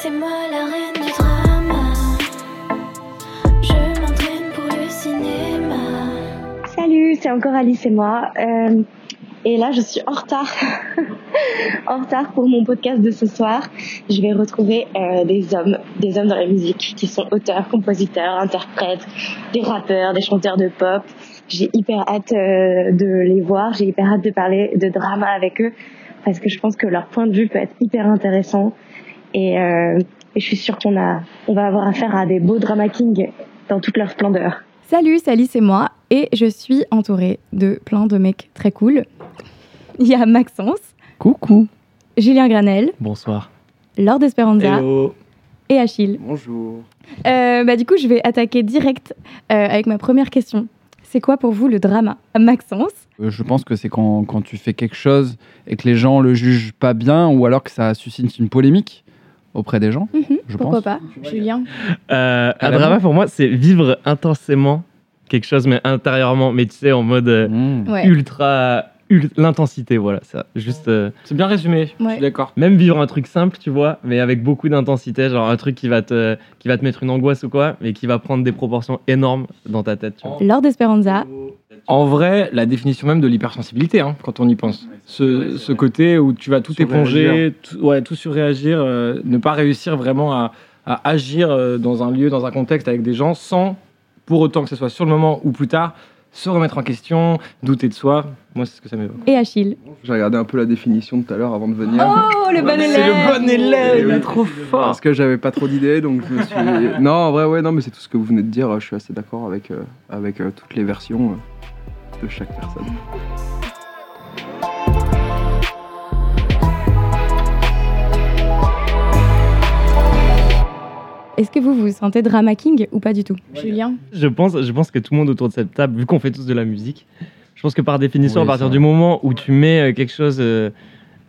c'est moi la reine du drama. Je m'entraîne pour le cinéma. Salut, c'est encore Alice et moi. Euh, et là, je suis en retard. en retard pour mon podcast de ce soir. Je vais retrouver euh, des hommes, des hommes dans la musique qui sont auteurs, compositeurs, interprètes, des rappeurs, des chanteurs de pop. J'ai hyper hâte euh, de les voir. J'ai hyper hâte de parler de drama avec eux parce que je pense que leur point de vue peut être hyper intéressant. Et, euh, et je suis sûre qu'on a, on va avoir affaire à des beaux drama kings dans toute leur splendeur. Salut, c'est Alice et moi, et je suis entourée de plein de mecs très cool. Il y a Maxence, Coucou. Julien Granel, Bonsoir. Lord Esperanza Hello. et Achille. Bonjour. Euh, bah, du coup, je vais attaquer direct euh, avec ma première question. C'est quoi pour vous le drama? Maxence? Euh, Je pense que c'est quand, quand tu fais quelque chose et que les gens le jugent pas bien ou alors que ça suscite une polémique auprès des gens, je Pourquoi pense. pas Julien? Euh, drama main pour moi, c'est vivre intensément quelque chose, mais intérieurement, mais tu sais, en mode euh, Mmh. Ouais. ultra, ul- l'intensité, voilà, ça. Juste, euh, C'est bien résumé, je suis d'accord. même vivre un truc simple, tu vois, mais avec beaucoup d'intensité, genre un truc qui va te, qui va te mettre une angoisse ou quoi, mais qui va prendre des proportions énormes dans ta tête, tu vois. Lord Esperanza, En vrai, la définition même de l'hypersensibilité, hein, quand on y pense. Ce, ce côté où tu vas tout éponger, tout, ouais, tout surréagir, euh, ne pas réussir vraiment à, à agir euh, dans un lieu, dans un contexte avec des gens sans, pour autant que ce soit sur le moment ou plus tard, se remettre en question, douter de soi. Moi, c'est ce que ça m'évoque. et Achille. J'ai regardé un peu la définition tout à l'heure avant de venir. Oh, le bon élève C'est le bon élève, il est Oui. trop fort. Parce que j'avais pas trop d'idées, donc je me suis. Non, en vrai, ouais, non, mais c'est tout ce que vous venez de dire. Je suis assez d'accord avec, euh, avec euh, toutes les versions euh, de chaque personne. Est-ce que vous vous sentez drama king ou pas du tout Julien Je pense, je pense que tout le monde autour de cette table, vu qu'on fait tous de la musique, je pense que par définition, Oui, à partir du moment où tu mets euh, quelque chose euh,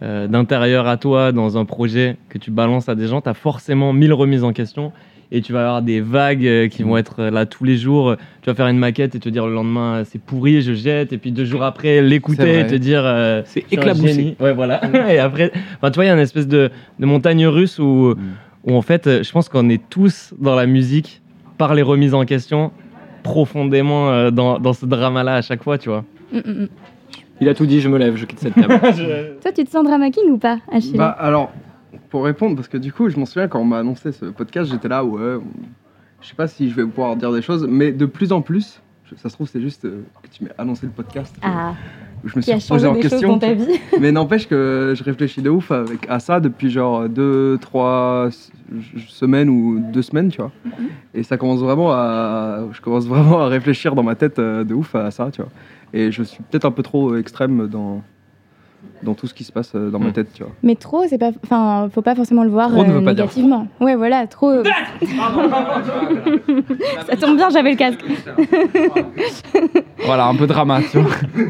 euh, d'intérieur à toi dans un projet que tu balances à des gens, tu as forcément mille remises en question et tu vas avoir des vagues qui vont être là tous les jours. Tu vas faire une maquette et te dire le lendemain c'est pourri, je jette, et puis deux jours après l'écouter et te dire euh, C'est éclaboussé. Ouais, voilà. et après, enfin, tu vois, il y a une espèce de, de montagne russe où, Mm. Où en fait, euh, je pense qu'on est tous dans la musique par les remises en question profondément euh, dans, dans ce drama-là à chaque fois, tu vois. Mm, mm, mm. Il a tout dit, je me lève, je quitte cette table. Toi, tu te sens drama king ou pas, Achille Bah, alors, pour répondre, parce que du coup, je m'en souviens quand on m'a annoncé ce podcast, j'étais là, ouais, on- je sais pas si je vais pouvoir dire des choses, mais de plus en plus, ça se trouve, c'est juste euh, que tu m'as annoncé le podcast. Ah, je me qui suis changé en question. dans ta vie Mais n'empêche que je réfléchis de ouf avec, à ça depuis genre deux, trois semaines ou deux semaines, tu vois. Et ça commence vraiment à. Je commence vraiment à réfléchir dans ma tête euh, de ouf à ça, tu vois. Et je suis peut-être un peu trop extrême dans, dans tout ce qui se passe euh, dans ma Mm. tête, tu vois. Mais trop, c'est pas. Enfin, faut pas forcément le voir Trop ne euh, veut pas dire négativement. Ouais, voilà, trop. Ça tombe bien, j'avais le casque. Voilà, un peu drama, tu vois.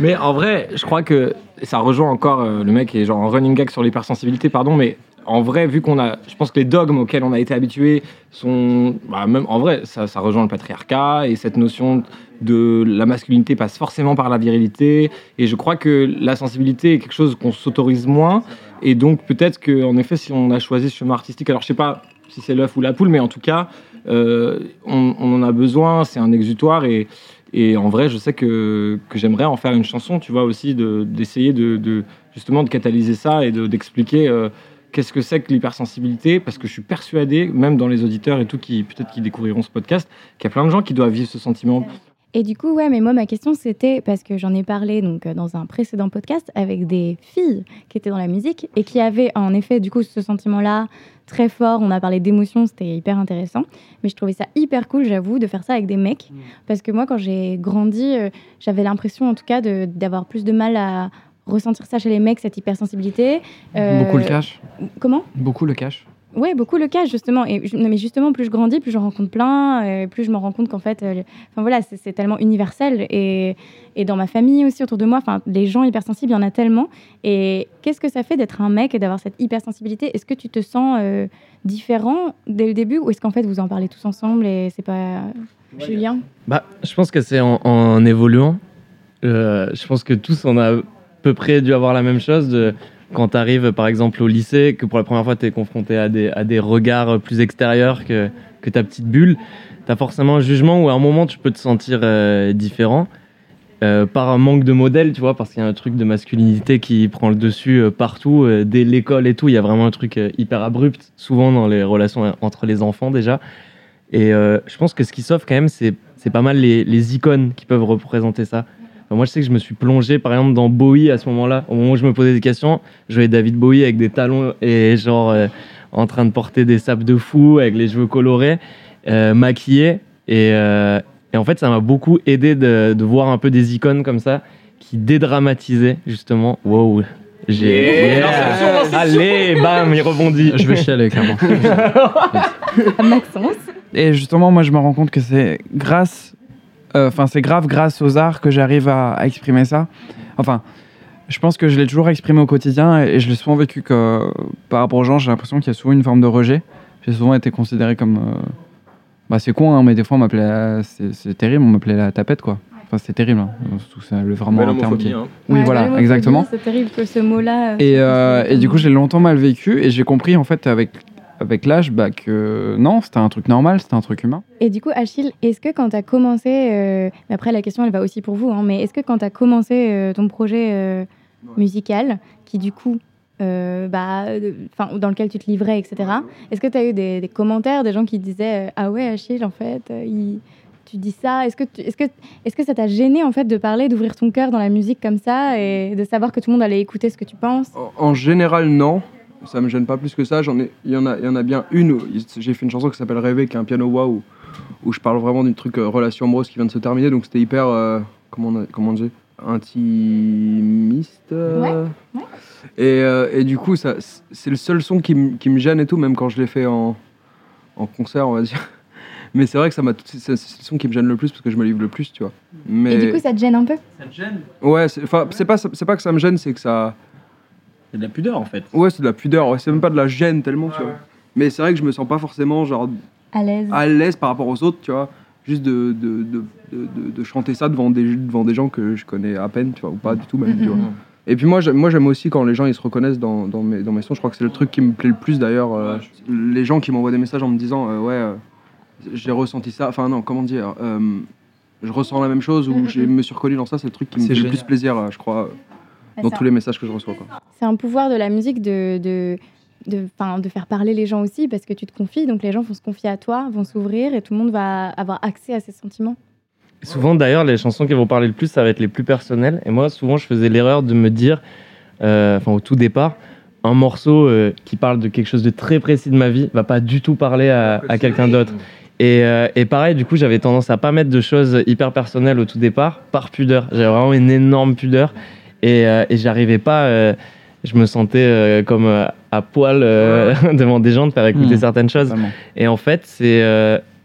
Mais en vrai, je crois que ça rejoint encore euh, le mec qui est genre en running gag sur l'hypersensibilité, pardon, mais en vrai, vu qu'on a, je pense que les dogmes auxquels on a été habitué sont, bah, même en vrai, ça, rejoint le patriarcat et cette notion de la masculinité passe forcément par la virilité. Et je crois que la sensibilité est quelque chose qu'on s'autorise moins. Et donc peut-être que, en effet, si on a choisi ce chemin artistique, alors je sais pas si c'est l'œuf ou la poule, mais en tout cas, euh, on, on en a besoin. C'est un exutoire et et en vrai, je sais que, j'aimerais en faire une chanson, tu vois, aussi, de- d'essayer de, justement de catalyser ça et de- d'expliquer euh, qu'est-ce que c'est que l'hypersensibilité, parce que je suis persuadé, même dans les auditeurs et tout, qui peut-être qui découvriront ce podcast, qu'il y a plein de gens qui doivent vivre ce sentiment. Et du coup, ouais, mais moi, ma question, c'était parce que j'en ai parlé donc euh, dans un précédent podcast avec des filles qui étaient dans la musique et qui avaient en effet, du coup, ce sentiment-là très fort. On a parlé d'émotions, c'était hyper intéressant. Mais je trouvais ça hyper cool, j'avoue, de faire ça avec des mecs. Parce que moi, quand j'ai grandi, euh, j'avais l'impression, en tout cas, d'avoir plus de mal à ressentir ça chez les mecs, cette hypersensibilité. Euh, Beaucoup le cash. Comment? Beaucoup le cash. Ouais, beaucoup le cas, justement. Et, non, mais justement, plus je grandis, plus j'en rencontre plein, plus je me rends compte qu'en fait, euh, enfin voilà, c'est tellement universel. Et, et dans ma famille aussi, autour de moi, enfin, les gens hypersensibles, il y en a tellement. Et qu'est-ce que ça fait d'être un mec et d'avoir cette hypersensibilité? Est-ce que tu te sens euh, différent dès le début ou est-ce qu'en fait, vous en parlez tous ensemble et c'est pas. Julien? Bah, je pense que c'est en, en évoluant. Euh, je pense que tous, on a à peu près dû avoir la même chose. De, quand tu arrives par exemple au lycée, que pour la première fois tu es confronté à des, regards plus extérieurs que, ta petite bulle, tu as forcément un jugement où à un moment tu peux te sentir euh, différent. euh, par un manque de modèle, tu vois, parce qu'il y a un truc de masculinité qui prend le dessus euh, partout, dès l'école et tout. Il y a vraiment un truc hyper abrupt, souvent dans les relations entre les enfants déjà. Et je pense que ce qui sauve quand même, c'est pas mal les icônes qui peuvent représenter ça. Enfin, moi, je sais que je me suis plongé, par exemple, dans Bowie à ce moment-là. Au moment où je me posais des questions, je voyais David Bowie avec des talons et genre euh, en train de porter des sapes de fou, avec les cheveux colorés, euh, maquillé. Et, euh, et en fait, ça m'a beaucoup aidé de, de voir un peu des icônes comme ça qui dédramatisaient justement. Wow, j'ai. Yeah. Yeah. Allez, bam, il rebondit. Je vais chialer, clairement. Maxence. Et justement, moi, je me rends compte que c'est grâce, euh, enfin, c'est grave grâce aux arts que j'arrive à, à exprimer ça. Enfin, je pense que je l'ai toujours exprimé au quotidien et, et je l'ai souvent vécu que, par rapport aux gens, j'ai l'impression qu'il y a souvent une forme de rejet. J'ai souvent été considéré comme, euh, bah, c'est con, hein, mais des fois, on m'appelait, la- c'est c'est terrible, on m'appelait la tapette, quoi. Enfin, c'était terrible. hein. Surtout, c'est le- vraiment un terme qui. hein. Oui, Ouais, voilà, exactement. C'est terrible que ce mot-là. euh, Et, euh, du coup, j'ai longtemps mal vécu et j'ai compris en fait avec, avec l'âge bah, que non, c'était un truc normal, c'était un truc humain. Et du coup, Achille, est-ce que quand tu as commencé, euh, mais après la question elle va aussi pour vous, hein, mais est-ce que quand tu as commencé euh, ton projet euh, musical, qui du coup, euh, bah, dans lequel tu te livrais, etc., est-ce que tu as eu des, des commentaires, des gens qui disaient euh, Ah ouais, Achille, en fait, euh, il- tu dis ça Est-ce que, tu- est-ce que, est-ce que ça t'a gêné en fait de parler, d'ouvrir ton cœur dans la musique comme ça et de savoir que tout le monde allait écouter ce que tu penses? En, en général, non. Ça me gêne pas plus que ça. J'en ai, il y en a, il y en a bien une. où J'ai fait une chanson qui s'appelle Rêver, qui est un piano wah où, où je parle vraiment d'une truc euh, relation amoureuse qui vient de se terminer. Donc c'était hyper, euh, comment on, a- comment on dit, intimiste. euh. Ouais, ouais. Et, euh, et du coup, ça, c'est le seul son qui, me- qui me gêne et tout, même quand je l'ai fait en, en concert, on va dire. Mais c'est vrai que ça m'a, c'est c'est le son qui me gêne le plus parce que je me livre le plus, tu vois. Mais Et du coup, ça te gêne un peu? Ouais, c'est, enfin, c'est pas, c'est pas que ça me gêne, c'est que ça. C'est de la pudeur en fait. Ouais, c'est de la pudeur, ouais, c'est même pas de la gêne tellement, tu vois. Mais c'est vrai que je me sens pas forcément genre À l'aise à l'aise par rapport aux autres, tu vois. Juste de, de, de, de, de- de chanter ça devant des, devant des gens que je connais à peine, tu vois, ou pas du tout même, tu vois. Et puis moi, j'aime, moi, j'aime aussi quand les gens ils se reconnaissent dans, dans, mes, dans mes sons. Je crois que c'est le truc qui me plaît le plus d'ailleurs. euh, les gens qui m'envoient des messages en me disant euh, Ouais, euh, j'ai ressenti ça. Enfin, non, comment dire euh, Je ressens la même chose ou je me suis reconnu dans ça. C'est le truc qui me C'est fait le plus plaisir, euh, je crois, dans ça- tous les messages que je reçois. C'est un pouvoir de la musique de, de, de, 'fin, de faire parler les gens aussi parce que tu te confies, donc les gens vont se confier à toi, vont s'ouvrir et tout le monde va avoir accès à ces sentiments. Souvent, d'ailleurs, les chansons qui vont parler le plus, ça va être les plus personnelles. Et moi, souvent, je faisais l'erreur de me dire, euh, enfin, au tout départ, un morceau euh, qui parle de quelque chose de très précis de ma vie va pas du tout parler à, à quelqu'un d'autre. Et, euh, et pareil, du coup, j'avais tendance à pas mettre de choses hyper personnelles au tout départ, par pudeur. J'avais vraiment une énorme pudeur. Et, euh, et j'arrivais pas. euh, je me sentais euh, comme euh, à poil euh, devant des gens de faire écouter Mhm. certaines choses. Vraiment. Et en fait, c'est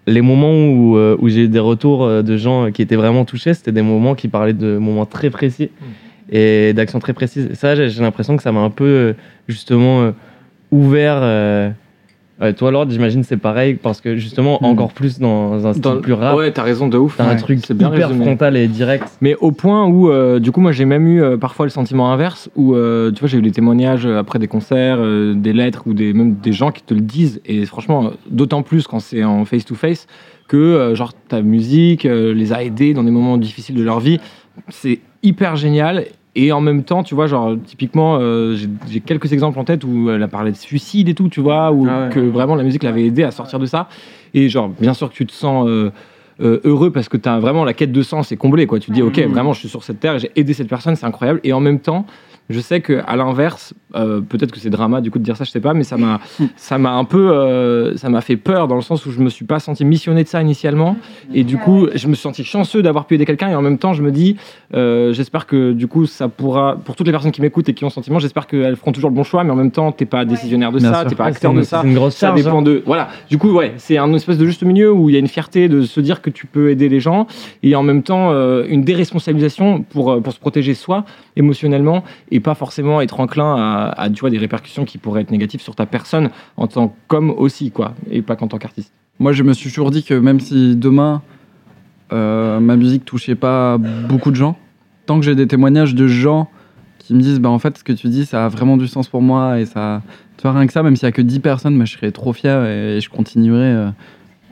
les moments où, où j'ai eu des retours de gens qui étaient vraiment touchés, c'était des moments qui parlaient de moments très précis et d'actions très précises. Et ça, j'ai l'impression que ça m'a un peu, justement, ouvert. Euh, ouais, toi, Lord, j'imagine c'est pareil, parce que justement, Mm. encore plus dans un style Dans- plus rap, Ouais, t'as raison de ouf. t'as un truc c'est bien hyper résumé. frontal et direct. Mais au point où, euh, du coup, moi j'ai même eu euh, parfois le sentiment inverse, où euh, tu vois, j'ai eu des témoignages après des concerts, des lettres ou des, même des gens qui te le disent, et franchement, d'autant plus quand c'est en face-to-face, que genre ta musique les a aidés dans des moments difficiles de leur vie. C'est hyper génial. Et en même temps, tu vois, genre, typiquement, euh, j'ai- quelques exemples en tête où elle a parlé de suicide et tout, tu vois, où Ah ouais. que vraiment la musique l'avait aidé à sortir de ça. Et genre, bien sûr que tu te sens euh, euh, heureux parce que tu as vraiment la quête de sens est comblée, quoi. Tu te dis, ok, vraiment, je suis sur cette terre, et j'ai aidé cette personne, c'est incroyable. Et en même temps, je sais que à l'inverse, euh, peut-être que c'est drama du coup de dire ça, je sais pas, mais ça m'a, ça m'a un peu, euh, ça m'a fait peur dans le sens où je me suis pas senti missionné de ça initialement, et du coup, je me suis senti chanceux d'avoir pu aider quelqu'un, et en même temps, je me dis, euh, j'espère que du coup, ça pourra, pour toutes les personnes qui m'écoutent et qui ont sentiment, j'espère qu'elles feront toujours le bon choix, mais en même temps, t'es pas décisionnaire de Bien ça, t'es pas acteur de ça. Une grosse Ça dépend de. Voilà. Du coup, ouais, c'est un espèce de juste milieu où il y a une fierté de se dire que tu peux aider les gens et en même temps une déresponsabilisation pour, pour se protéger soi émotionnellement et pas forcément être enclin à, tu vois, des répercussions qui pourraient être négatives sur ta personne en tant qu'homme aussi, quoi, et pas qu'en tant qu'artiste. Moi, je me suis toujours dit que même si demain, euh, ma musique touchait pas beaucoup de gens, tant que j'ai des témoignages de gens qui qui me disent, bah en fait, ce que tu dis, ça a vraiment du sens pour moi et ça. Tu vois, rien que ça, même s'il y a que 10 personnes, bah, je serais trop fier et, je continuerai. euh,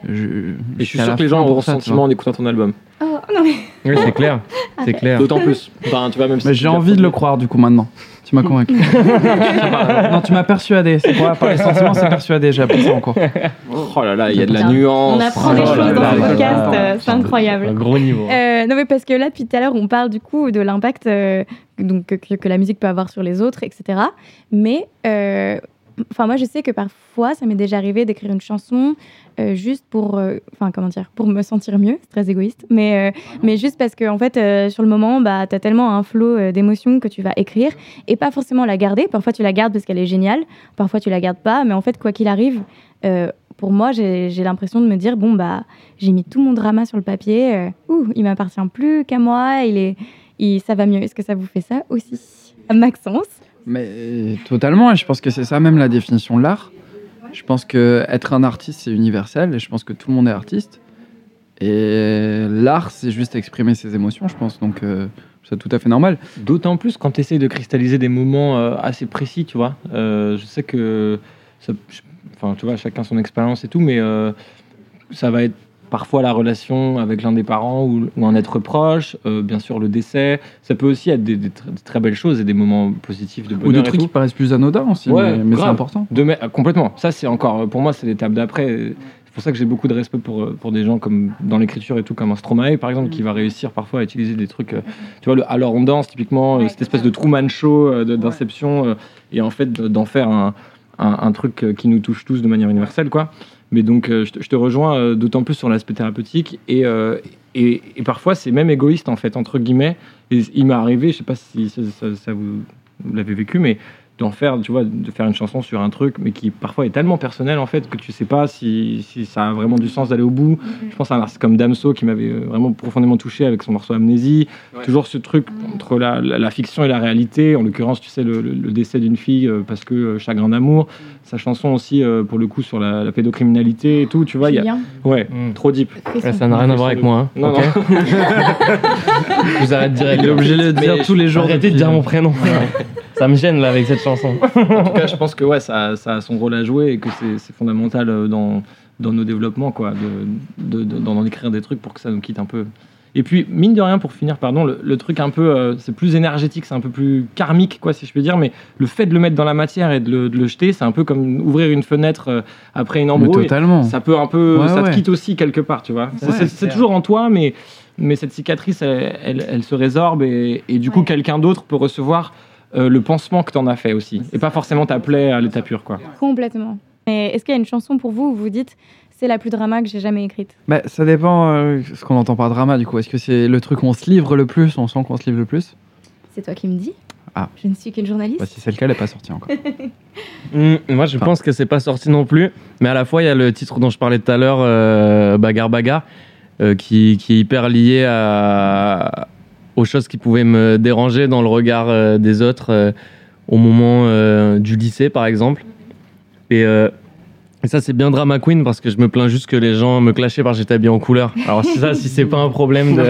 je, Et je suis sûr que les gens auront ce sentiment en écoutant ton album. Oh non mais Oui, c'est clair. C'est clair. D'autant plus. Enfin, tu vois, même si j'ai envie de le croire du coup maintenant. Tu m'as convaincu. non, tu m'as persuadé. C'est quoi Par les sentiments, c'est persuadé. J'ai appris ça en cours. Oh là là, il y a de la nuance. on apprend Oh des là choses dans ce là podcast, euh, c'est incroyable. Un gros niveau. Euh, non mais parce que là depuis tout à l'heure on parle du coup de l'impact euh, donc que, que la musique peut avoir sur les autres etc. Mais euh, enfin moi je sais que parfois ça m'est déjà arrivé d'écrire une chanson euh, juste pour euh, enfin comment dire pour me sentir mieux. C'est très égoïste. Mais euh, mais juste parce que en fait sur le moment bah t'as tellement un flot d'émotions que tu vas écrire et pas forcément la garder. Parfois tu la gardes parce qu'elle est géniale. Parfois tu la gardes pas. Mais en fait quoi qu'il arrive pour moi, j'ai l'impression de me dire bon bah j'ai mis tout mon drama sur le papier. ouh, il m'appartient plus qu'à moi. Il est, il, ça va mieux. Est-ce que ça vous fait ça aussi, Maxence Mais euh, totalement. Et je pense que c'est ça même la définition de l'art. Je pense que être un artiste, c'est universel. Et je pense que tout le monde est artiste. Et l'art, c'est juste exprimer ses émotions, je pense. Donc, euh, c'est tout à fait normal. D'autant plus quand tu essayes de cristalliser des moments euh, assez précis, tu vois. Euh, je sais que, ça- enfin, tu vois, chacun son expérience et tout, mais euh, ça va être parfois la relation avec l'un des parents ou, ou un être proche, euh, bien sûr le décès. Ça peut aussi être des, des tr- des très belles choses et des moments positifs de Ou bonheur des et trucs tout. qui paraissent plus anodins aussi. Ouais, mais mais c'est important. De ah, complètement. Ça, c'est encore, pour moi, c'est l'étape d'après. C'est pour ça que j'ai beaucoup de respect pour, euh, pour des gens comme dans l'écriture et tout, comme un Stromae, par exemple, qui va réussir parfois à utiliser des trucs. euh, tu vois, le Alors on danse, typiquement, euh, cette espèce de Truman Show euh, d'Inception, euh, et en fait, de- d'en faire un, un, un truc euh, qui nous touche tous de manière universelle, quoi. Mais donc, euh, je, te, rejoins euh, d'autant plus sur l'aspect thérapeutique, et, euh, et, et parfois, c'est même égoïste, en fait, entre guillemets. Et il m'est arrivé, je sais pas si ça, vous l'avez vécu, mais d'en faire, tu vois, de faire une chanson sur un truc, mais qui parfois est tellement personnel en fait que tu sais pas si, si ça a vraiment du sens d'aller au bout. Je pense à un artiste comme Damso qui m'avait euh, vraiment profondément touché avec son morceau Amnésie. Toujours ce truc entre la, la- la fiction et la réalité. En l'occurrence, tu sais, le, le- le décès d'une fille euh, parce que euh, chagrin d'amour. Sa chanson aussi, euh, pour le coup, sur la, la pédocriminalité et tout. Tu vois, il y a... Ouais, Mm. trop deep. Ouais, ça n'a rien à voir avec moi. hein. Non, Ok Je vous arrête direct. Il est obligé de dire Mais tous les jours. Arrêtez de dire mon prénom. ça me gêne là avec cette chanson. en tout cas, je pense que ouais, ça, ça a son rôle à jouer et que c'est fondamental euh, dans, dans nos développements, quoi, de, de, de- d'en écrire des trucs pour que ça nous quitte un peu. Et puis, mine de rien, pour finir, pardon, le, le truc un peu, euh, c'est plus énergétique, c'est un peu plus karmique, quoi, si je peux dire, mais le fait de le mettre dans la matière et de le, de le jeter, c'est un peu comme ouvrir une fenêtre euh, après une Mais embrouille. totalement. Ça peut un peu, Ouais, ça ouais. te quitte aussi quelque part, tu vois. C'est- Ouais, toujours en toi, mais, mais cette cicatrice, elle, elle, elle se résorbe et, et du coup, quelqu'un d'autre peut recevoir euh, le pansement que t'en as fait aussi. Et pas forcément ta plaie à l'état pur, quoi. complètement. Est-ce qu'il y a une chanson pour vous où vous dites c'est la plus drama que j'ai jamais écrite? Bah, ça dépend euh, ce qu'on entend par drama du coup. Est-ce que c'est le truc où on se livre le plus, on sent qu'on se livre le plus? C'est toi qui me dis. Ah. Je ne suis qu'une journaliste. bah, Si c'est le cas, elle n'est pas sortie encore. Hmm, moi, je pense que c'est pas sorti non plus. Mais à la fois, il y a le titre dont je parlais tout à l'heure, euh, Bagarre Bagarre, euh, qui, qui est hyper lié à, aux choses qui pouvaient me déranger dans le regard euh, des autres euh, au moment euh, du lycée, par exemple. Et, et ça, c'est bien drama queen parce que je me plains juste que les gens me clashaient parce que j'étais habillé en couleur. Alors, ça, si c'est pas un problème de. ouais,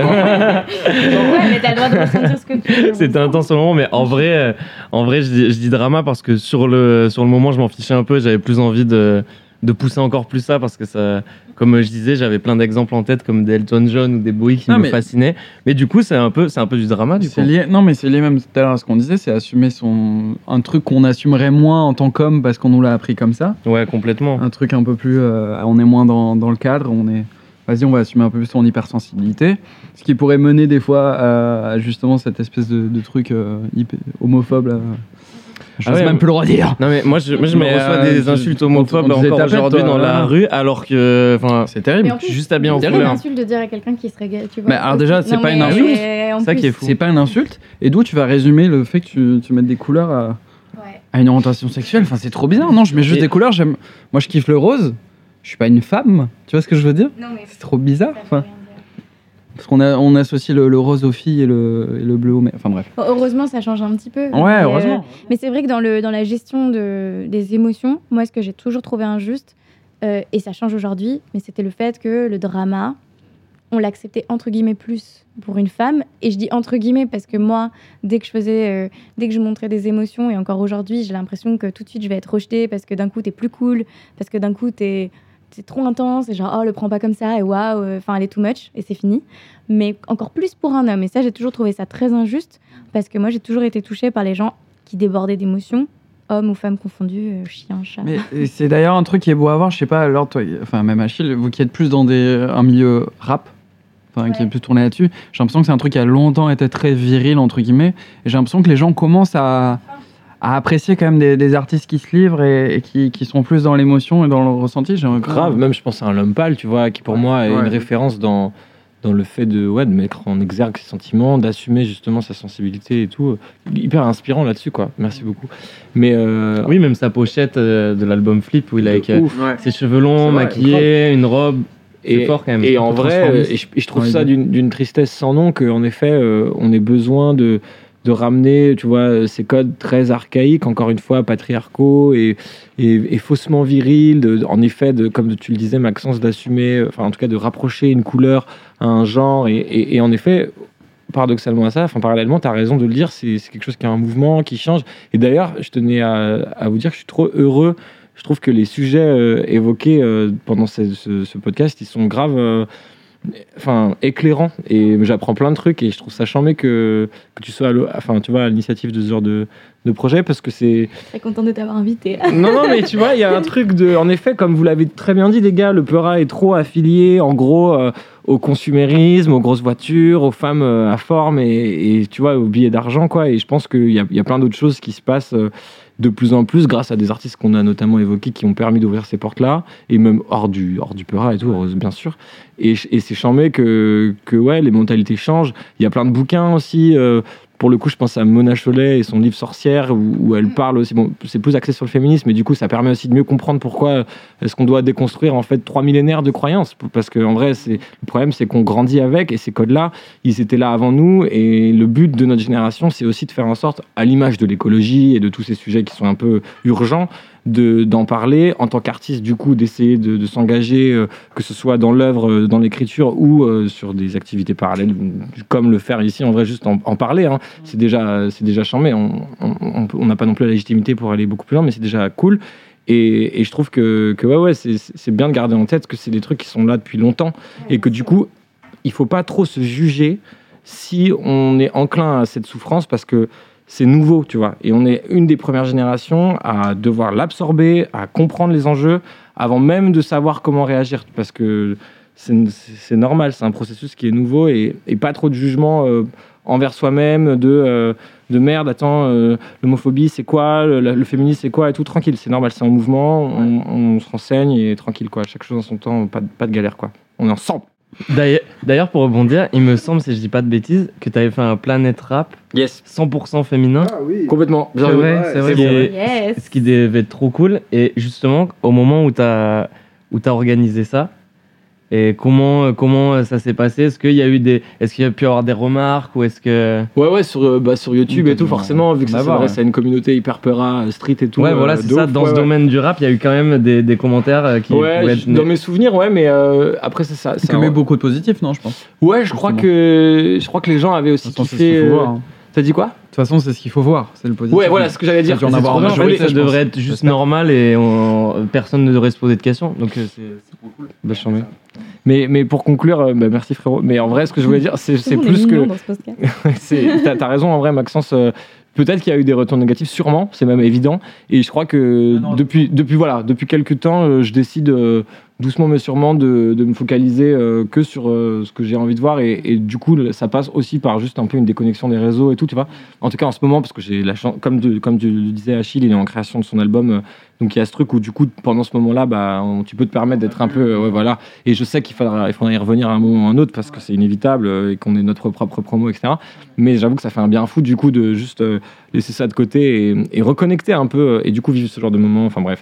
mais t'as le droit de ressentir ce que tu veux. C'était intense sur le moment, mais en vrai, en vrai je, dis, je dis drama parce que sur le, sur le moment, je m'en fichais un peu. J'avais plus envie de, de pousser encore plus ça parce que, ça, comme je disais, j'avais plein d'exemples en tête comme des Elton John ou des Bowie qui Non, me mais- fascinaient. Mais du coup, c'est un, peu- c'est un peu du drama, du coup. C'est lié, non, mais c'est lié même tout à l'heure à ce qu'on disait, c'est assumer son, un truc qu'on assumerait moins en tant qu'homme parce qu'on nous l'a appris comme ça. Ouais, complètement. Un truc un peu plus, euh, on est moins dans, dans le cadre, on est, vas-y, on va assumer un peu plus son hypersensibilité, ce qui pourrait mener des fois à, justement cette espèce de, de truc euh, homophobe. Là. Je Ah sais ouais, même plus le droit de dire. Non, mais moi, je, moi, je Mais, me reçois euh, des insultes on- homophobes encore aujourd'hui dans la hein. rue, alors que. Enfin, C'est terrible. En plus, juste habillé en c'est couleur. une insulte de dire à quelqu'un qui serait gay, tu vois. Mais alors déjà, c'est pas une insulte. en C'est ça qui est fou. C'est pas une insulte. Et d'où tu vas résumer le fait que tu, tu mettes des couleurs à, Ouais. à une orientation sexuelle? Enfin, c'est trop bizarre. Non, je mets juste des couleurs. J'aime. Moi, je kiffe le rose. Je suis pas une femme. Tu vois ce que je veux dire? Non, mais C'est trop bizarre. Enfin. Parce qu'on a, on associe le, le rose aux filles et le, et le bleu aux mères. Enfin bref. Bon, Heureusement, ça change un petit peu. Ouais, Mais, euh, heureusement. Mais c'est vrai que dans, le, dans la gestion de, des émotions, moi, ce que j'ai toujours trouvé injuste, euh, et ça change aujourd'hui, mais c'était le fait que le drama on l'acceptait entre guillemets plus pour une femme. Et je dis entre guillemets parce que moi, dès que je faisais, euh, dès que je montrais des émotions, et encore aujourd'hui, j'ai l'impression que tout de suite je vais être rejetée parce que d'un coup t'es plus cool, parce que d'un coup t'es c'est trop intense et genre oh le prends pas comme ça et waouh euh, enfin elle est too much et c'est fini. Mais encore plus pour un homme. Et ça j'ai toujours trouvé ça très injuste parce que moi j'ai toujours été touchée par les gens qui débordaient d'émotions hommes ou femmes confondus euh, chien chat Mais et c'est d'ailleurs un truc qui est beau à voir, je sais pas, alors toi, enfin même Achille, vous qui êtes plus dans des, un milieu rap, enfin qui est Ouais. plus tourné là-dessus, j'ai l'impression que c'est un truc qui a longtemps été très viril, entre guillemets, et j'ai l'impression que les gens commencent à, à apprécier quand même des, des artistes qui se livrent et, et qui, qui sont plus dans l'émotion et dans le ressenti. J'ai un Grave, même je pense à un L'Homme Pâle, tu vois, qui pour moi est Ouais. une référence dans, dans le fait de, ouais, de mettre en exergue ses sentiments, d'assumer justement sa sensibilité et tout. Hyper inspirant là-dessus, quoi. Merci beaucoup. Mais euh, Oui, même sa pochette euh, de l'album Flip où il est avec euh, ouf. Ouais. ses cheveux longs, maquillés, une robe. Et, fort quand même. et en vrai, et je, et je trouve ça d'une d'une tristesse sans nom qu'en effet, euh, on ait besoin de, de ramener, tu vois, euh, ces codes très archaïques, encore une fois, patriarcaux et, et, faussement virils, en effet, comme tu le disais, Maxence, d'assumer, euh, enfin en tout cas de rapprocher une couleur à un genre. Et, en effet, paradoxalement à ça, enfin parallèlement, tu as raison de le dire, c'est c'est quelque chose qui a un mouvement, qui change. Et d'ailleurs, je tenais à, vous dire que je suis trop heureux. Je trouve que les sujets euh, évoqués pendant ce, podcast, ils sont graves, enfin éclairants. Et j'apprends plein de trucs et je trouve ça charmé que, que tu sois, à, enfin tu vois, à l'initiative de ce genre de, de projet parce que c'est très contente de t'avoir invité non, non, mais tu vois, il y a un truc de. En effet, comme vous l'avez très bien dit, les gars, le Peura est trop affilié, en gros, euh, au consumérisme, aux grosses voitures, aux femmes euh, à forme et, et, tu vois, aux billets d'argent, quoi. Et je pense qu'il y a, il y a plein d'autres choses qui se passent. euh, de plus en plus grâce à des artistes qu'on a notamment évoqués qui ont permis d'ouvrir ces portes-là et même hors du, hors du et tout, bien sûr. Et, et c'est chambé que, que ouais, les mentalités changent. Il y a plein de bouquins aussi. euh, pour le coup, je pense à Mona Chollet et son livre Sorcière, où, où elle parle aussi. Bon, c'est plus axé sur le féminisme, mais du coup, ça permet aussi de mieux comprendre pourquoi est-ce qu'on doit déconstruire en fait trois millénaires de croyances? Parce que en vrai, c'est le problème, c'est qu'on grandit avec et ces codes-là, ils étaient là avant nous. Et le but de notre génération, c'est aussi de faire en sorte, à l'image de l'écologie et de tous ces sujets qui sont un peu urgents, de d'en parler en tant qu'artiste du coup d'essayer de, de s'engager euh, que ce soit dans l'œuvre euh, dans l'écriture ou euh, sur des activités parallèles comme le faire ici en vrai juste en, en parler hein. c'est déjà c'est déjà charmé. On n'a pas non plus la légitimité pour aller beaucoup plus loin mais c'est déjà cool. Et, et je trouve que, que ouais ouais c'est c'est bien de garder en tête que c'est des trucs qui sont là depuis longtemps. Et que du coup il faut pas trop se juger si on est enclin à cette souffrance parce que c'est nouveau, tu vois. Et on est une des premières générations à devoir l'absorber, à comprendre les enjeux, avant même de savoir comment réagir. Parce que c'est normal, c'est un processus qui est nouveau et, et pas trop de jugement euh, envers soi-même, de, euh, de merde, attends, euh, l'homophobie c'est quoi, le, le féminisme c'est quoi, et tout tranquille, c'est normal, c'est un mouvement, on, on se renseigne et tranquille, quoi. Chaque chose en son temps, pas, de- pas de galère, quoi. On est ensemble. D'ailleurs- pour rebondir, il me semble, si je dis pas de bêtises, que tu avais fait un Planet Rap Yes. 100% féminin. Ah oui. Complètement. C'est vrai, Ouais, c'est vrai. c'est c'est vrai. yes Ce qui devait être trop cool. Et justement, au moment où tu as, où as organisé ça, et comment, comment ça s'est passé? Est-ce qu'il y a eu des, est-ce qu'il y a pu avoir des remarques ou est-ce que Ouais, ouais, sur, euh, bah, sur YouTube et tout, forcément, vu que en ça s'adresse ouais. à une communauté hyper peura, euh, street et tout. ouais, voilà, euh, c'est ça. Dans ouais, ce ouais. domaine du rap, il y a eu quand même des, des commentaires euh, qui Ouais, être dans mes souvenirs, ouais, mais euh, après, c'est ça. Ça- quand même beaucoup de positifs, non, je pense. Ouais, je crois que je crois que les gens avaient aussi kiffé. T'as dit quoi? De toute façon, c'est ce qu'il faut voir, c'est le positif. Ouais, voilà, ce que j'allais dire. En avoir en majorité, ça devrait être juste normal et on- personne ne devrait se poser de questions. Donc euh, c'est trop cool. Bah. Mais, mais pour conclure, euh, bah, merci frérot. Mais en vrai, ce que je voulais dire, c'est plus que. T'as t'as raison, en vrai, Maxence. euh, Peut-être qu'il y a eu des retours négatifs, sûrement, c'est même évident. Et je crois que Ah non, depuis, depuis, voilà, depuis quelques temps, euh, je décide euh, doucement mais sûrement de, de me focaliser euh, que sur euh, ce que j'ai envie de voir. Et, et du coup, ça passe aussi par juste un peu une déconnexion des réseaux et tout, tu vois. En tout cas, en ce moment, parce que j'ai la chance, comme, tu- comme tu le disais, Achille, il est en création de son album. euh, donc il y a ce truc où, du coup, pendant ce moment-là, bah, on- tu peux te permettre d'être un peu. voilà. Et je sais qu'il faudra, il faudra y revenir à un moment ou à un autre parce que c'est inévitable et qu'on est notre propre promo, etc. Mais j'avoue que ça fait un bien fou, du coup, de juste laisser ça de côté et, et reconnecter un peu et du coup vivre ce genre de moment. Enfin bref.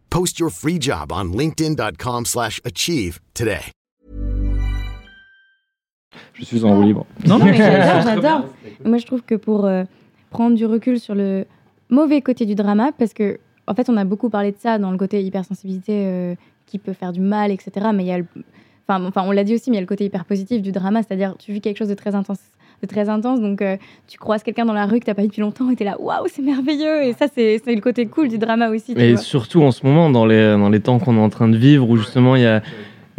Post your free job on linkedin.com/achieve slash achieve today. Je suis en roue libre. Non, mais j'adore, j'adore. Moi, je trouve que pour euh, prendre du recul sur le mauvais côté du drama, parce que, en fait, on a beaucoup parlé de ça dans le côté hypersensibilité euh, qui peut faire du mal, etc. Mais il y a le. Enfin, enfin, on l'a dit aussi, mais il y a le côté hyper positif du drama, c'est-à-dire tu vis quelque chose de très intense. De très intense, donc euh, tu croises quelqu'un dans la rue que t'as pas vu depuis longtemps et t'es là, waouh, c'est merveilleux! Et ça, c'est c'est le côté cool du drama aussi. tu Et vois. surtout en ce moment, dans les, dans les temps qu'on est en train de vivre, où justement il y a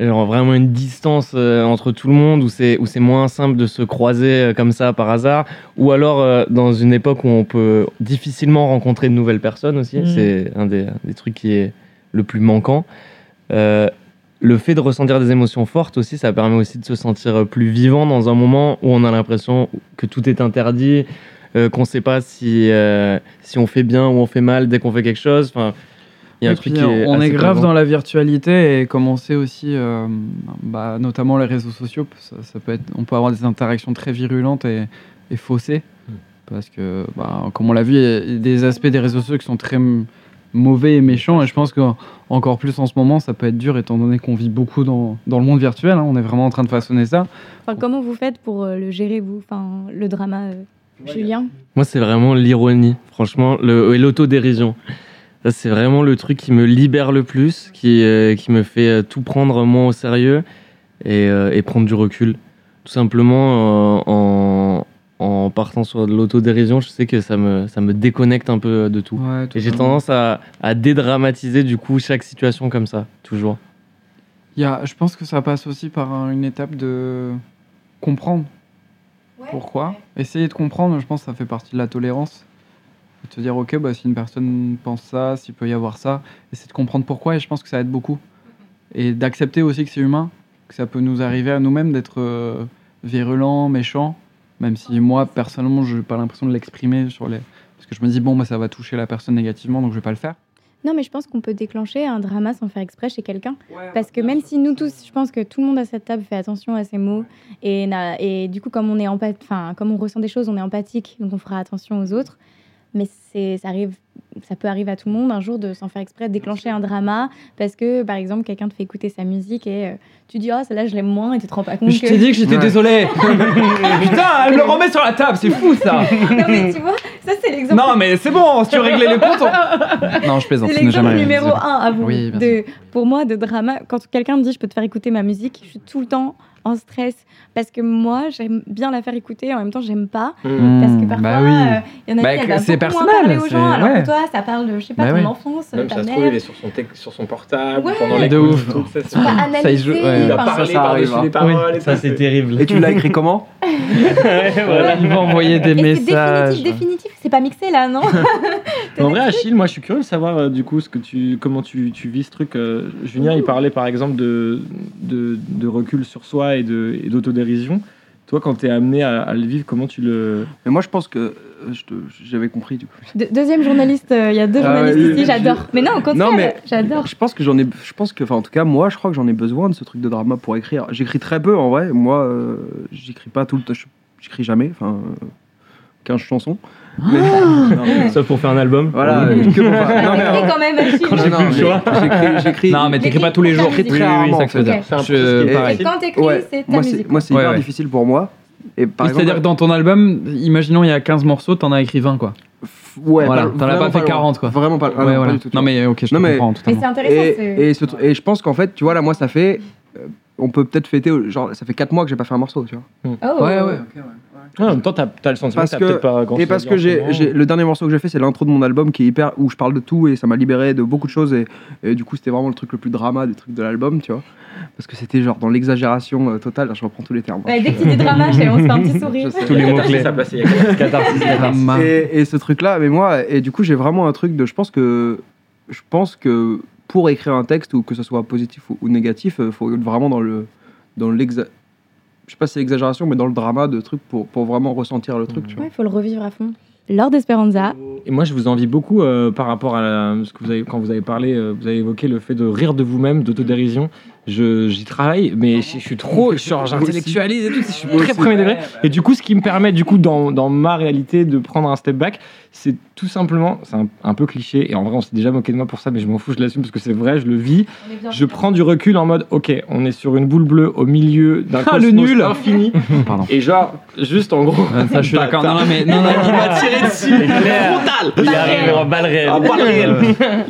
genre, vraiment une distance euh, entre tout le monde, où c'est où c'est moins simple de se croiser euh, comme ça par hasard, ou alors euh, dans une époque où on peut difficilement rencontrer de nouvelles personnes aussi, Mm. c'est un des, des trucs qui est le plus manquant. Euh, le fait de ressentir des émotions fortes aussi, ça permet aussi de se sentir plus vivant dans un moment où on a l'impression que tout est interdit, euh, qu'on ne sait pas si, euh, si on fait bien ou on fait mal dès qu'on fait quelque chose. Enfin, il y a un truc puis, qui est on assez est grave présent. dans la virtualité et comme on sait aussi, euh, bah, notamment les réseaux sociaux, ça, ça peut être, on peut avoir des interactions très virulentes et, et faussées. Hmm. Parce que, bah, comme on l'a vu, il y a des aspects des réseaux sociaux qui sont très mauvais et méchants. Et je pense qu'encore plus en ce moment, ça peut être dur étant donné qu'on vit beaucoup dans, dans le monde virtuel. hein. On est vraiment en train de façonner ça. Enfin, comment vous faites pour euh, le gérer, vous? Enfin, le drama, euh, Julien? Moi, c'est vraiment l'ironie, franchement, le, et l'autodérision. Ça, c'est vraiment le truc qui me libère le plus, qui, euh, qui me fait tout prendre moins au sérieux et, euh, et prendre du recul. Tout simplement, euh, en, en partant sur de l'autodérision, je sais que ça me, ça me déconnecte un peu de tout. Ouais, Et j'ai tendance à, à dédramatiser du coup chaque situation comme ça, toujours. Il y a, je pense que ça passe aussi par un- une étape de comprendre. Pourquoi Essayer de comprendre, je pense que ça fait partie de la tolérance. De te dire, ok, bah, si une personne pense ça, s'il peut y avoir ça, essayer de comprendre pourquoi, et je pense que ça aide beaucoup. Et d'accepter aussi que c'est humain, que ça peut nous arriver à nous-mêmes d'être euh, virulents, méchants, même si moi, personnellement, je n'ai pas l'impression de l'exprimer sur les. Parce que je me dis, bon, bah, ça va toucher la personne négativement, donc je vais pas le faire. Non, mais je pense qu'on peut déclencher un drama sans faire exprès chez quelqu'un. Parce que même si nous tous, je pense que tout le monde à cette table fait attention à ses mots. Et, et du coup, comme on, est enfin, comme on ressent des choses, on est empathique, donc on fera attention aux autres. Mais c'est, ça, arrive, ça peut arriver à tout le monde un jour de, sans faire exprès, de déclencher un drama. Parce que, par exemple, quelqu'un te fait écouter sa musique et euh, tu dis, oh, celle-là, je l'aime moins, et tu te rends pas compte Je que. t'ai dit que j'étais Ouais. désolé Putain, elle me le remet sur la table, c'est fou ça non, mais tu vois, ça, c'est l'exemple. Non, mais c'est bon, si tu réglais les comptes. on- Non, je plaisante. C'est ça n'est jamais l'exemple numéro un à vous. Oui, bien de, pour moi, de drama, quand quelqu'un me dit je peux te faire écouter ma musique, je suis tout le temps en stress parce que moi, j'aime bien la faire écouter, en même temps, j'aime pas. Parce que Mmh, parfois, bah oui. euh, y en a Bah, qui, elle va c'est beaucoup moins personnel, parler aux gens, alors ouais. que toi, ça parle de, je sais pas, Bah ton oui. enfance, Même ta ça se mère. trouve, il est sur son, sur son portable, Ouais. pendant De l'écoute, ouf. ça, vas Ça, il analyser. joue- ouais. Il va parler par-dessus les paroles. et Ça, c'est terrible. Et tu l'as écrit comment voilà. Il va envoyer des messages. définitif, définitif, c'est pas mixé là, non En vrai, Achille, moi je suis curieux de savoir euh, du coup ce que tu, comment tu, tu vis ce truc. Euh, Julien, il parlait par exemple de, de, de recul sur soi et d'autodérision. Toi, quand tu es amené à, à le vivre, comment tu le. Mais moi, je pense que euh, j'avais compris du coup. De- Deuxième journaliste, euh, il y a deux Ah journalistes oui, ici, j'adore. Mais non, mais- j'adore. Je pense que j'en ai. Je pense que, enfin, en tout cas, moi, je crois que j'en ai besoin de ce truc de drama pour écrire. J'écris très peu en vrai. Moi, euh, j'écris pas tout le temps. J'écris jamais. Enfin, euh, 15 chansons. Mais- non, mais- Sauf pour faire un album. voilà. que pour faire- non, mais, quand même, Achille. non, non, mais j'écris- j'écris. Non, mais t'écris pas tous les jours. J'écris très rarement, ça que je Et- quand t'écris, Ouais. c'est ta Moi, musique. c'est moi, c'est Ouais, hyper ouais. difficile pour moi. C'est-à-dire que dans ton album, imaginons il y a 15 morceaux, t'en as écrit 20 quoi. ouais, Voilà, pas- t'en as pas fait loin. 40 quoi. Vraiment pas. ah non, ouais, pas voilà. du tout, non mais ok, je Non, mais- comprends Mais totalement. c'est intéressant. c'est- Et, et, ce- et je pense qu'en fait, tu vois, là, moi, ça fait. euh, on peut peut-être fêter. Genre, ça fait 4 mois que j'ai pas fait un morceau, tu vois. Oh. Ouais, ouais. Ouais, en même temps, tu as, le sentiment Parce que que- t'as peut-être pas grand Et parce que j'ai, j'ai- le dernier morceau que j'ai fait, c'est l'intro de mon album qui est hyper. où je parle de tout et ça m'a libéré de beaucoup de choses. Et, et du coup, c'était vraiment le truc le plus drama des trucs de l'album, tu vois. Parce que c'était genre dans l'exagération euh, totale. Je reprends tous les termes. Ouais, dès que tu dis drama, on se fait un petit sourire. Je sais. Tous les mots-clés. Ça passait. Et, et ce truc-là, mais moi, et du coup, j'ai vraiment un truc de. Je pense que. Je pense que pour écrire un texte, ou que ce soit positif ou, ou négatif, il faut être vraiment dans le. Dans l'exa... Je sais pas si c'est l'exagération, mais dans le drama de trucs pour, pour vraiment ressentir le truc, tu vois. Ouais, il faut le revivre à fond. Lord Esperanza. Et moi, je vous envie beaucoup euh, par rapport à la- ce que vous avez, quand vous avez parlé, euh, vous avez évoqué le fait de rire de vous-même, d'autodérision. Je- J'y travaille, mais je, je suis trop, genre, j'intellectualise et tout, je suis très premier degré. Et du coup, ce qui me permet, du coup, dans, dans ma réalité, de prendre un step back, c'est tout simplement, c'est un, un peu cliché, et en vrai, on s'est déjà moqué de moi pour ça, mais je m'en fous, je l'assume parce que c'est vrai, je le vis. Je prends du recul en mode, ok, on est sur une boule bleue au milieu d'un Ah, le cosmos nul. infini, Pardon. et genre, juste en gros, Ça, je suis d'accord. Non, non, mais non, non, il m'a tiré dessus, frontal. Il arrive en balle réelle. Ah, pas le réel.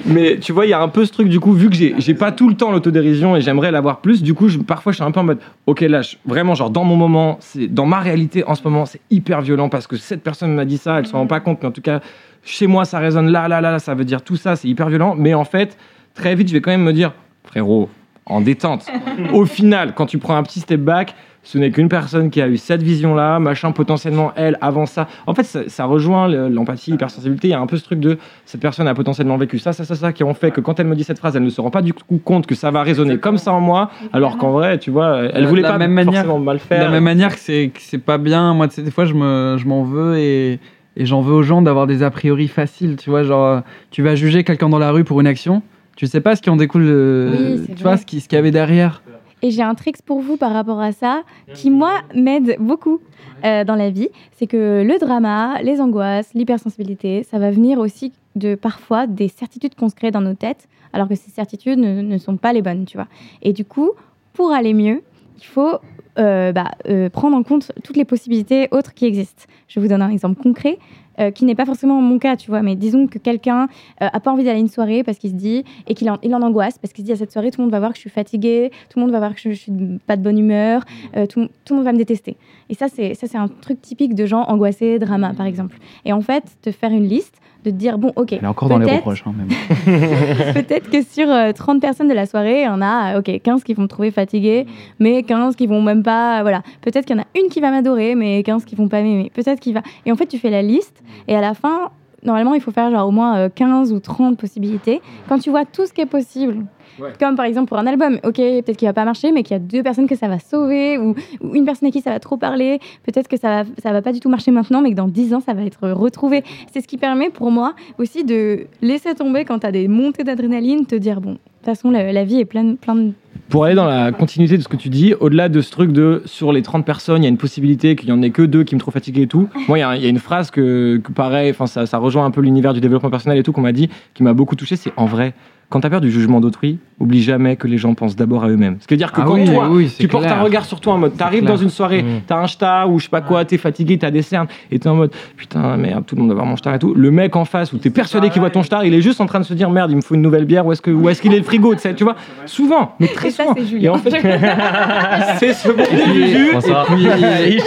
Mais tu vois, il y a un peu ce truc, du coup, vu que j'ai j'ai pas tout le temps l'autodérision et j'aimerais l'avoir plus, du coup, je- parfois je suis un peu en mode, ok, là, je- vraiment, genre, dans mon moment, c'est dans ma réalité en ce moment, c'est hyper violent parce que cette personne m'a dit ça, elle se rend pas compte, mais en tout cas, chez moi, ça résonne là, là, là, là, ça veut dire tout ça, c'est hyper violent. Mais en fait, très vite, je vais quand même me dire, frérot, en détente. Au final, quand tu prends un petit step back, ce n'est qu'une personne qui a eu cette vision-là, machin, potentiellement, elle, avant ça. En fait, ça, ça rejoint le- l'empathie, l'hypersensibilité. Il y a un peu ce truc de cette personne a potentiellement vécu ça, ça, ça, ça, qui ont fait que quand elle me dit cette phrase, elle ne se rend pas du coup compte que ça va résonner comme ça en moi, alors qu'en vrai, tu vois, elle De voulait la pas même manière- forcément mal De faire. la même manière que c'est que c'est pas bien, moi, tu sais, des fois, je me- je m'en veux et, et j'en veux aux gens d'avoir des a priori faciles, tu vois, genre, tu vas juger quelqu'un dans la rue pour une action, tu sais pas ce qui en découle, euh, Oui, tu vois, ce qu'il y avait derrière. Et j'ai un trick pour vous par rapport à ça, qui moi m'aide beaucoup euh, dans la vie. C'est que le drama, les angoisses, l'hypersensibilité, ça va venir aussi de parfois des certitudes qu'on se crée dans nos têtes, alors que ces certitudes ne, ne sont pas les bonnes, tu vois. Et du coup, pour aller mieux, il faut euh, bah, euh, prendre en compte toutes les possibilités autres qui existent. Je vous donne un exemple concret. Euh, qui n'est pas forcément mon cas, tu vois, mais disons que quelqu'un euh, a pas envie d'aller à une soirée parce qu'il se dit et qu'il en, il en angoisse parce qu'il se dit à cette soirée tout le monde va voir que je suis fatiguée, tout le monde va voir que je, je suis pas de bonne humeur, euh, tout, tout le monde va me détester. Et ça c'est ça c'est un truc typique de gens angoissés, drama par exemple. Et en fait, te faire une liste, de te dire bon ok, Elle est encore dans les reproches, hein, même. Peut-être que sur euh, 30 personnes de la soirée, il y en a euh, ok 15 qui vont me trouver fatiguée, mais 15 qui vont même pas. euh, Voilà. Peut-être qu'il y en a une qui va m'adorer, mais 15 qui vont pas m'aimer. Peut-être qu'il va. Et en fait, tu fais la liste, et à la fin, normalement, il faut faire genre au moins euh, 15 ou 30 possibilités. Quand tu vois tout ce qui est possible, Ouais. comme par exemple pour un album, ok, peut-être qu'il va pas marcher, mais qu'il y a deux personnes que ça va sauver, ou, ou une personne à qui ça va trop parler, peut-être que ça va, ça va pas du tout marcher maintenant, mais que dans 10 ans, ça va être retrouvé. C'est ce qui permet pour moi aussi de laisser tomber quand tu as des montées d'adrénaline, te dire, bon, de toute façon, la, la vie est pleine, plein de... Pour aller dans la continuité de ce que tu dis, au-delà de ce truc de sur les 30 personnes, il y a une possibilité qu'il y en ait que deux qui me trouvent fatigué et tout. Moi, il y a, une phrase que, pareil, ça, ça rejoint un peu l'univers du développement personnel et tout qu'on m'a dit, qui m'a beaucoup touché. C'est en vrai, quand tu as peur du jugement d'autrui, oublie jamais que les gens pensent d'abord à eux-mêmes. Ce qui veut dire que Ah quand oui, toi, oui, tu portes un regard sur toi en mode, t'arrives dans une soirée, Mmh. t'as un star ou je sais pas quoi, t'es fatigué, t'as des cernes, et t'es en mode, putain, merde, tout le monde va voir mon star et tout. Le mec en face où t'es persuadé qu'il voit ton star, il est juste en train de se dire, merde, il me faut une nouvelle bière, où est-ce que, où est-ce qu'il est le frigo, tu sais, tu vois. Souvent, mais très Et souvent. c'est Et en fait, c'est ce bon Juju. Bonsoir.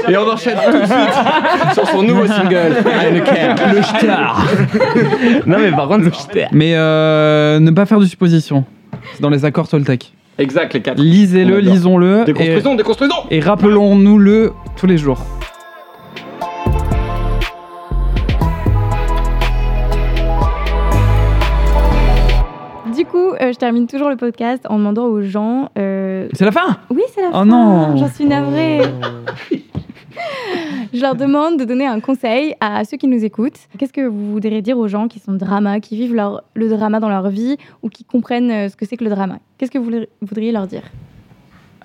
Et on enchaîne tout de suite sur son nouveau single. Le star. non mais par contre le star. Mais euh, ne pas faire de suppositions. C'est dans les accords Toltec. Exact, les quatre. Lisez-le, lisons-le. Et, Déconstruisons, déconstruisons. et rappelons-nous-le tous les jours. Du coup, euh, je termine toujours le podcast en demandant aux gens... euh, C'est la fin? Oui, c'est la Oh fin, non. j'en suis navrée. Je leur demande de donner un conseil à ceux qui nous écoutent. Qu'est-ce que vous voudriez dire aux gens qui sont drama, qui vivent leur, le drama dans leur vie ou qui comprennent euh, ce que c'est que le drama? Qu'est-ce que vous voudriez- leur dire?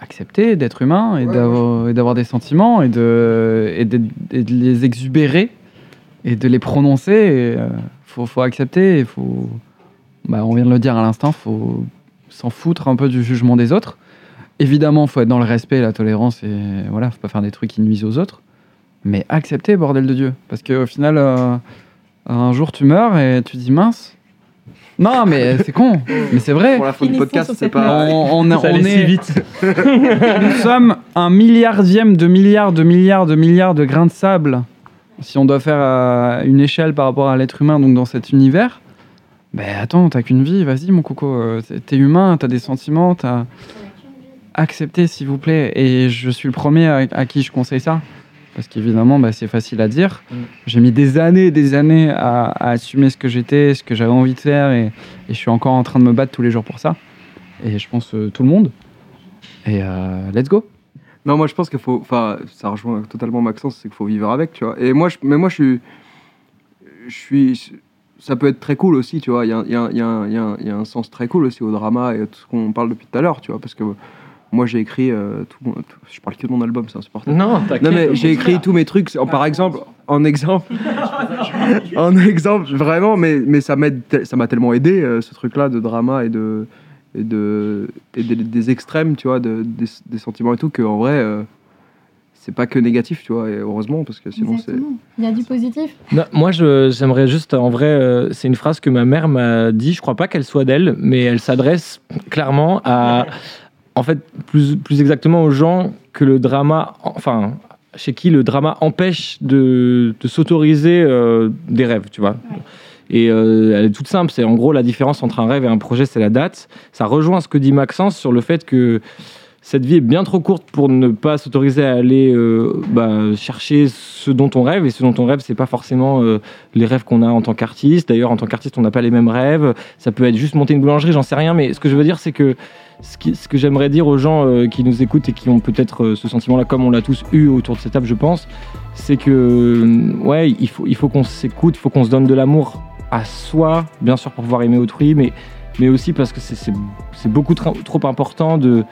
Accepter d'être humain et d'avoir et d'avoir des sentiments et de, et, de, et de les exubérer et de les prononcer. Il faut, faut accepter. Il faut, bah, on vient de le dire à l'instant, faut s'en foutre un peu du jugement des autres. Évidemment, faut être dans le respect, la tolérance et voilà, faut pas faire des trucs qui nuisent aux autres. Mais accepter, bordel de Dieu, parce qu'au final, euh, un jour tu meurs et tu dis mince. Non, mais c'est con, mais c'est vrai. Pour la fin du podcast, c'est pas. On, on, Ça on allait si est, vite. nous sommes un milliardième de milliards de milliards de milliards de grains de sable. Si on doit faire euh, une échelle par rapport à l'être humain, donc dans cet univers, ben attends, t'as qu'une vie, vas-y mon coco, euh, t'es- humain, t'as des sentiments, t'as accepté s'il vous plaît. Et je suis le premier à, à qui je conseille ça. Parce qu'évidemment, bah, c'est facile à dire. Mm. J'ai mis des années et des années à, à assumer ce que j'étais, ce que j'avais envie de faire, et, et je suis encore en train de me battre tous les jours pour ça. Et je pense euh, tout le monde. Et euh, let's go. Non, moi je pense qu'il faut. Enfin, ça rejoint totalement Maxence, c'est qu'il faut vivre avec, tu vois. Et moi, je, mais moi je suis. je suis. Ça peut être très cool aussi, tu vois. Il y a, y a- y a y a un sens très cool aussi au drama et à tout ce qu'on parle depuis tout à l'heure, tu vois. Parce que moi, j'ai écrit. euh, tout mon- tout- je parle que de mon album, c'est insupportable. Non. Non, mais j'ai écrit tous mes trucs, en- par exemple, en exemple, en exemple, vraiment, mais, mais ça m'aide, te- ça m'a tellement aidé, euh, ce truc-là de drama et de. Et, de, et des, des extrêmes, tu vois, de, des, des sentiments et tout, qu'en vrai, euh, c'est pas que négatif, tu vois, et heureusement, parce que sinon c'est. Exactement. Il y a du positif. Non, moi, je- j'aimerais juste, en vrai, euh, c'est une phrase que ma mère m'a dit. Je crois pas qu'elle soit d'elle, mais elle s'adresse clairement à, en fait, plus, plus exactement aux gens que le drama, enfin, chez qui le drama empêche de, de s'autoriser euh, des rêves, tu vois. Et euh, elle est toute simple. C'est en gros la différence entre un rêve et un projet, c'est la date. Ça rejoint ce que dit Maxence sur le fait que cette vie est bien trop courte pour ne pas s'autoriser à aller euh, bah, chercher ce dont on rêve. Et ce dont on rêve, c'est pas forcément euh, les rêves qu'on a en tant qu'artiste. D'ailleurs, en tant qu'artiste, on n'a pas les mêmes rêves. Ça peut être juste monter une boulangerie, j'en sais rien. Mais ce que je veux dire, c'est que ce, que j'aimerais dire aux gens euh, qui nous écoutent et qui ont peut-être euh, ce sentiment-là, comme on l'a tous eu autour de cette table, je pense, c'est que euh, ouais, il faut, il faut qu'on s'écoute, il faut qu'on se donne de l'amour à soi, bien sûr pour pouvoir aimer autrui, mais, mais aussi parce que c'est- beaucoup trop important de,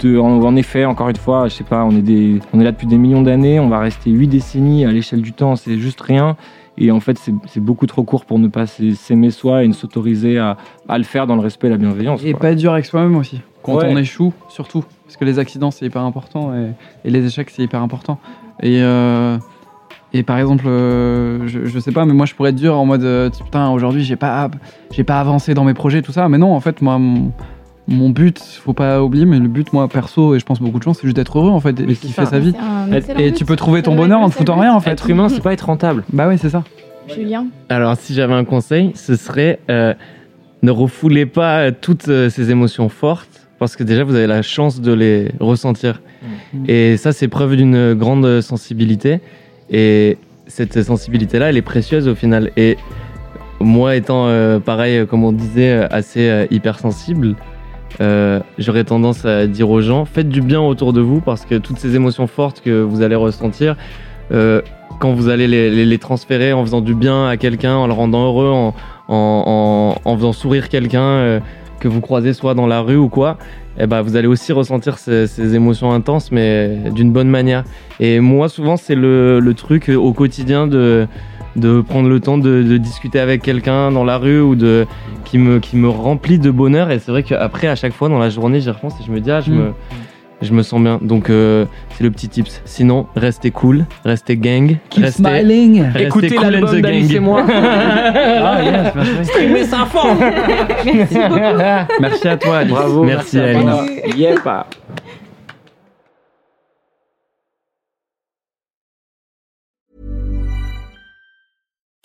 de en, effet, encore une fois, je sais pas, on est, des, on est là depuis des millions d'années, on va rester huit décennies à l'échelle du temps, c'est juste rien. Et en fait, c'est beaucoup trop court pour ne pas s'aimer soi et ne s'autoriser à, à le faire dans le respect et la bienveillance. Et quoi. pas être dur avec soi-même aussi. Quand Ouais. on échoue, surtout. Parce que les accidents, c'est hyper important. Et, et les échecs, c'est hyper important. Et, euh, et par exemple, euh, je, je sais pas, mais moi, je pourrais être dur en mode euh, putain, aujourd'hui, j'ai pas, j'ai pas avancé dans mes projets, tout ça. Mais non, en fait, moi, mon, mon but, faut pas oublier, mais le but, moi, perso, et je pense beaucoup de gens, c'est juste d'être heureux, en fait, et kiffer ça. sa vie. Et- tu peux trouver ton bonheur en te foutant rien, en fait. Être humain, c'est pas être rentable. Bah oui, c'est ça. Julien. Alors, si j'avais un conseil, ce serait euh, ne refoulez pas euh, toutes euh, ces émotions fortes, parce que déjà, vous avez la chance de les ressentir. Mm. Et ça, c'est preuve d'une grande sensibilité. Et cette sensibilité-là, elle est précieuse au final. Et moi, étant euh, pareil, comme on disait, assez euh, hypersensible, euh, j'aurais tendance à dire aux gens faites du bien autour de vous parce que toutes ces émotions fortes que vous allez ressentir, euh, quand vous allez les, les- les transférer en faisant du bien à quelqu'un, en le rendant heureux, en, en, en- faisant sourire quelqu'un euh, que vous croisez soit dans la rue ou quoi, eh ben, vous allez aussi ressentir ces, ces émotions intenses, mais d'une bonne manière. Et moi, souvent, c'est le, le truc au quotidien de, de prendre le temps de, de discuter avec quelqu'un dans la rue ou de, qui, me, qui me remplit de bonheur. Et c'est vrai qu'après, à chaque fois dans la journée, j'y repense et je me dis, ah, je, Mm. me, je me sens bien. Donc, euh, c'est le petit tips. Sinon, restez cool, restez gang, restez, smiling. restez Écoutez cool l'album d'Alice gang. et moi. Ah, yes, merci. Un fond Merci à toi, Alice. Bravo, Merci, à toi. Alice. Yepa.